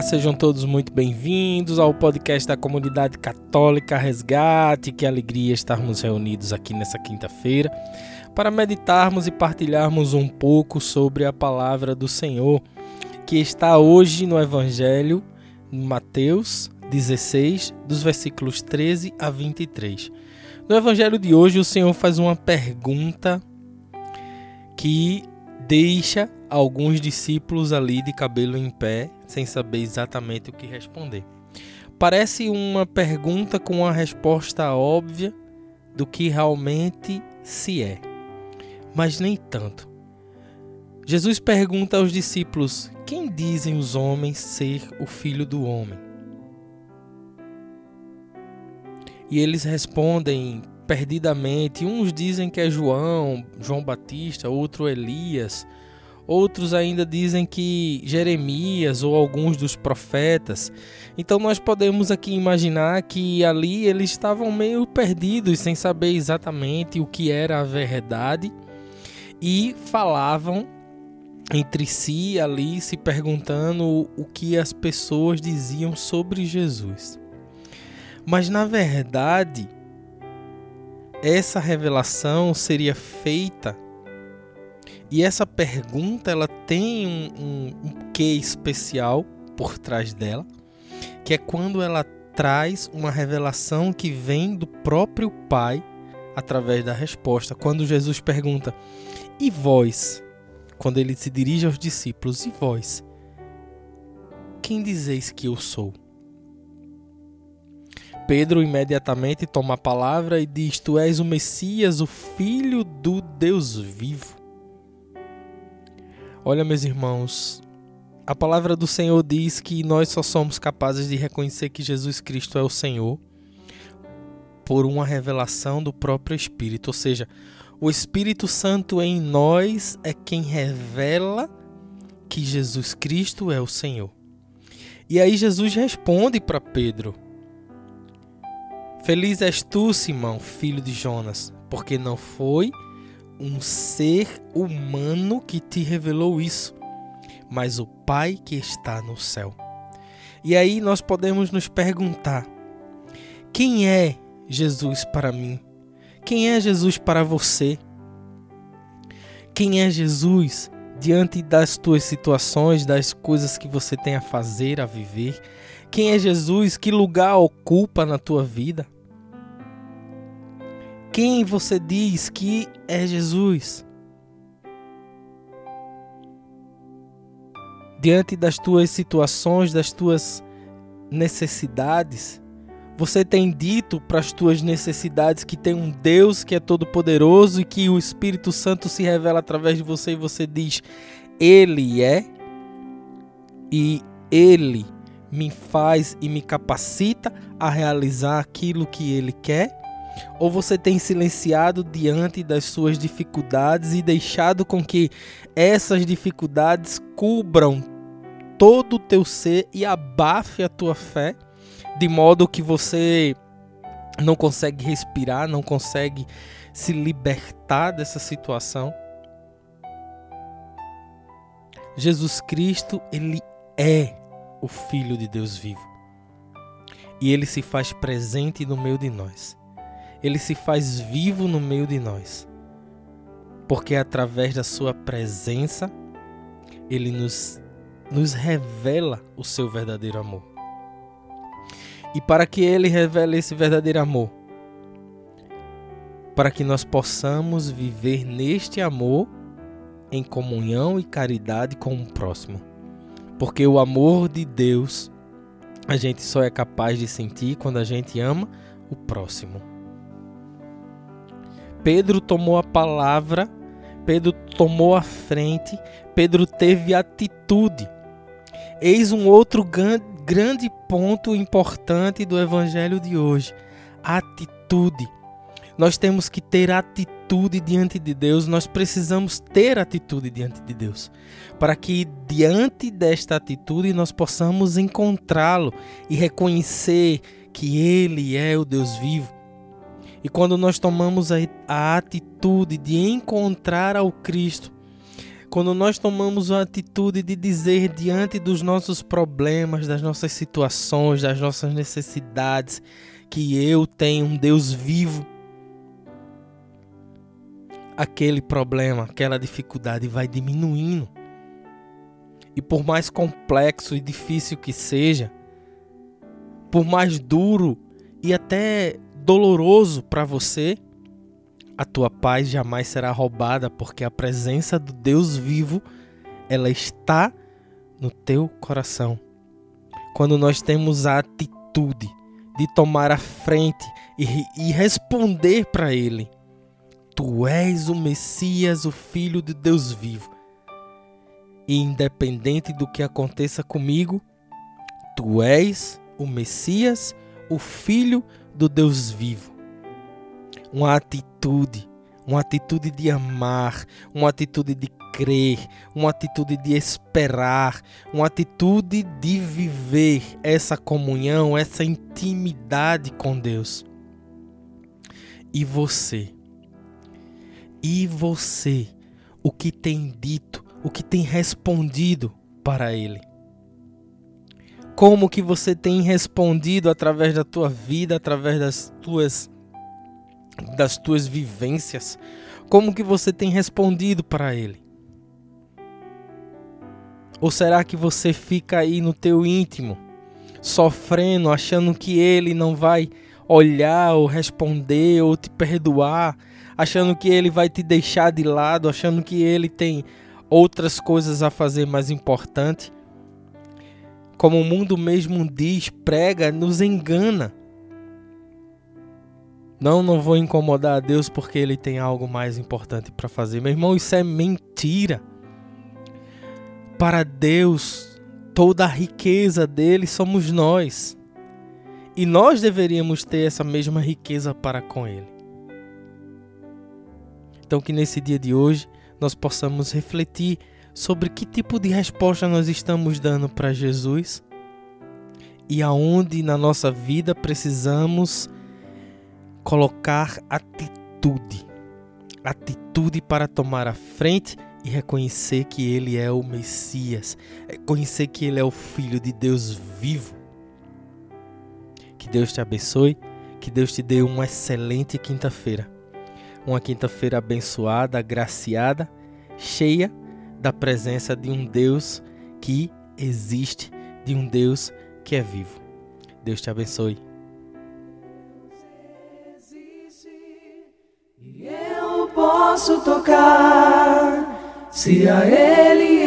Olá, sejam todos muito bem-vindos ao podcast da comunidade católica Resgate. Que alegria estarmos reunidos aqui nessa quinta-feira para meditarmos e partilharmos um pouco sobre a palavra do Senhor, que está hoje no Evangelho, em Mateus 16, dos versículos 13 a 23. No Evangelho de hoje, o Senhor faz uma pergunta que deixa alguns discípulos ali de cabelo em pé, sem saber exatamente o que responder. Parece uma pergunta com uma resposta óbvia do que realmente se é, mas nem tanto. Jesus pergunta aos discípulos: Quem dizem os homens ser o filho do homem? E eles respondem perdidamente. Uns dizem que é João, João Batista, outro Elias. Outros ainda dizem que Jeremias ou alguns dos profetas. Então nós podemos aqui imaginar que ali eles estavam meio perdidos, sem saber exatamente o que era a verdade e falavam entre si ali se perguntando o que as pessoas diziam sobre Jesus. Mas na verdade, essa revelação seria feita e essa pergunta ela tem um, um, um quê especial por trás dela, que é quando ela traz uma revelação que vem do próprio Pai através da resposta. Quando Jesus pergunta: "E vós?", quando ele se dirige aos discípulos: "E vós? Quem dizeis que eu sou?" Pedro imediatamente toma a palavra e diz: Tu és o Messias, o Filho do Deus vivo. Olha, meus irmãos, a palavra do Senhor diz que nós só somos capazes de reconhecer que Jesus Cristo é o Senhor por uma revelação do próprio Espírito, ou seja, o Espírito Santo em nós é quem revela que Jesus Cristo é o Senhor. E aí Jesus responde para Pedro: Feliz és tu, Simão, filho de Jonas, porque não foi um ser humano que te revelou isso, mas o Pai que está no céu. E aí nós podemos nos perguntar: quem é Jesus para mim? Quem é Jesus para você? Quem é Jesus diante das tuas situações, das coisas que você tem a fazer, a viver? Quem é Jesus? Que lugar ocupa na tua vida? Quem você diz que é Jesus? Diante das tuas situações, das tuas necessidades, você tem dito para as tuas necessidades que tem um Deus que é todo-poderoso e que o Espírito Santo se revela através de você e você diz: Ele é e Ele me faz e me capacita a realizar aquilo que Ele quer? Ou você tem silenciado diante das suas dificuldades e deixado com que essas dificuldades cubram todo o teu ser e abafe a tua fé, de modo que você não consegue respirar, não consegue se libertar dessa situação? Jesus Cristo, ele é o Filho de Deus vivo. E ele se faz presente no meio de nós ele se faz vivo no meio de nós. Porque através da sua presença, ele nos, nos revela o seu verdadeiro amor. E para que ele revele esse verdadeiro amor, para que nós possamos viver neste amor em comunhão e caridade com o próximo. Porque o amor de Deus a gente só é capaz de sentir quando a gente ama o próximo. Pedro tomou a palavra Pedro tomou a frente, Pedro teve atitude. Eis um outro grande ponto importante do evangelho de hoje: atitude. Nós temos que ter atitude diante de Deus, nós precisamos ter atitude diante de Deus, para que diante desta atitude nós possamos encontrá-lo e reconhecer que Ele é o Deus vivo. E quando nós tomamos a, a atitude de encontrar ao Cristo, quando nós tomamos a atitude de dizer diante dos nossos problemas, das nossas situações, das nossas necessidades, que eu tenho um Deus vivo, aquele problema, aquela dificuldade vai diminuindo. E por mais complexo e difícil que seja, por mais duro e até doloroso para você, a tua paz jamais será roubada, porque a presença do Deus vivo, ela está no teu coração. Quando nós temos a atitude de tomar a frente e, e responder para Ele, Tu és o Messias, o Filho de Deus vivo. E independente do que aconteça comigo, Tu és o Messias, o Filho do Deus vivo. Uma atitude, uma atitude de amar, uma atitude de crer, uma atitude de esperar, uma atitude de viver essa comunhão, essa intimidade com Deus. E você? E você, o que tem dito, o que tem respondido para ele? Como que você tem respondido através da tua vida, através das tuas das tuas vivências? Como que você tem respondido para ele? Ou será que você fica aí no teu íntimo, sofrendo, achando que ele não vai olhar ou responder ou te perdoar, achando que ele vai te deixar de lado, achando que ele tem outras coisas a fazer mais importante. Como o mundo mesmo diz, prega, nos engana. Não, não vou incomodar a Deus porque ele tem algo mais importante para fazer. Meu irmão, isso é mentira. Para Deus, toda a riqueza dele somos nós. E nós deveríamos ter essa mesma riqueza para com ele. Então, que nesse dia de hoje nós possamos refletir sobre que tipo de resposta nós estamos dando para Jesus e aonde na nossa vida precisamos colocar atitude. Atitude para tomar a frente e reconhecer que Ele é o Messias, reconhecer que Ele é o Filho de Deus vivo. Que Deus te abençoe, que Deus te dê uma excelente quinta-feira uma quinta-feira abençoada, agraciada, cheia da presença de um Deus que existe, de um Deus que é vivo. Deus te abençoe. Eu posso tocar se a Ele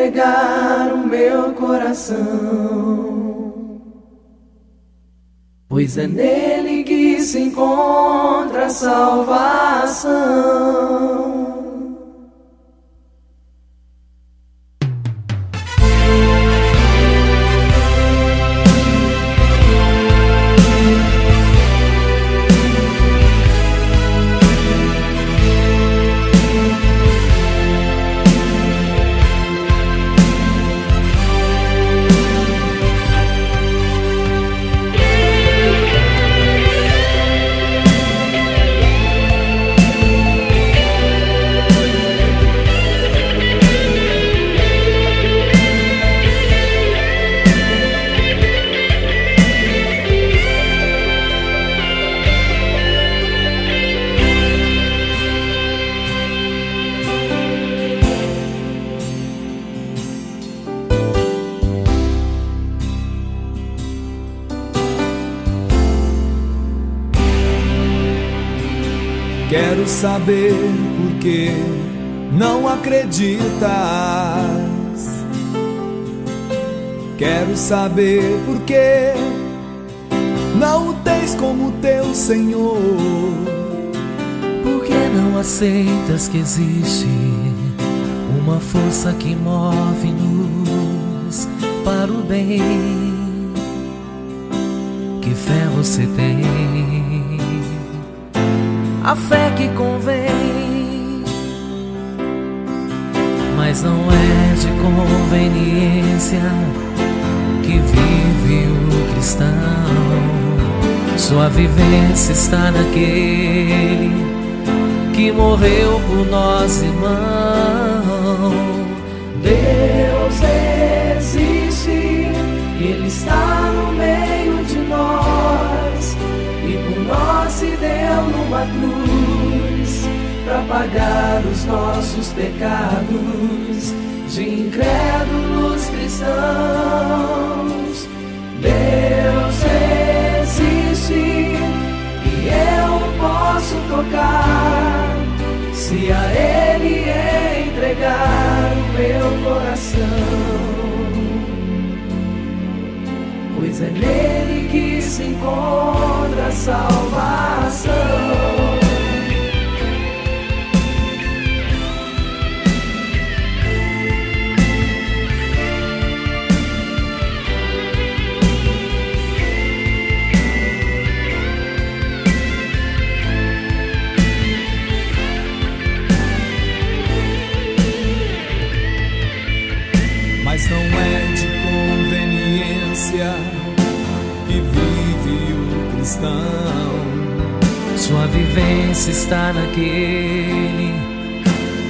entregar o meu coração. Pois é nele que se encontra a salvação. Saber por que não acreditas. Quero saber por que não o tens como teu Senhor. Porque que não aceitas que existe uma força que move-nos para o bem? Que fé você tem? A fé que convém, mas não é de conveniência que vive o cristão. Sua vivência está naquele que morreu por nós, irmão. Deus existe, Ele está numa cruz para pagar os nossos pecados de incrédulos cristãos. Deus existe e eu posso tocar se a Ele entregar o meu coração. Pois é nele que se encontra a Mas não é de conveniência que vive o cristão. Sua vivência está naquele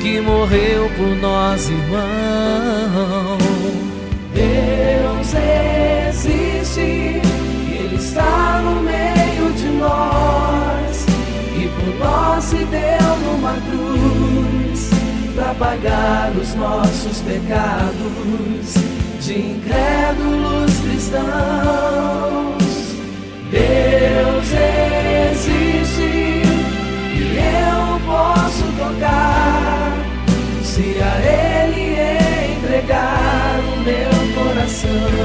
que morreu por nós, irmão. Deus existe, e Ele está no meio de nós e por nós se deu numa cruz Apagar os nossos pecados de incrédulos cristãos. Deus existe e eu posso tocar se a Ele entregar o meu coração.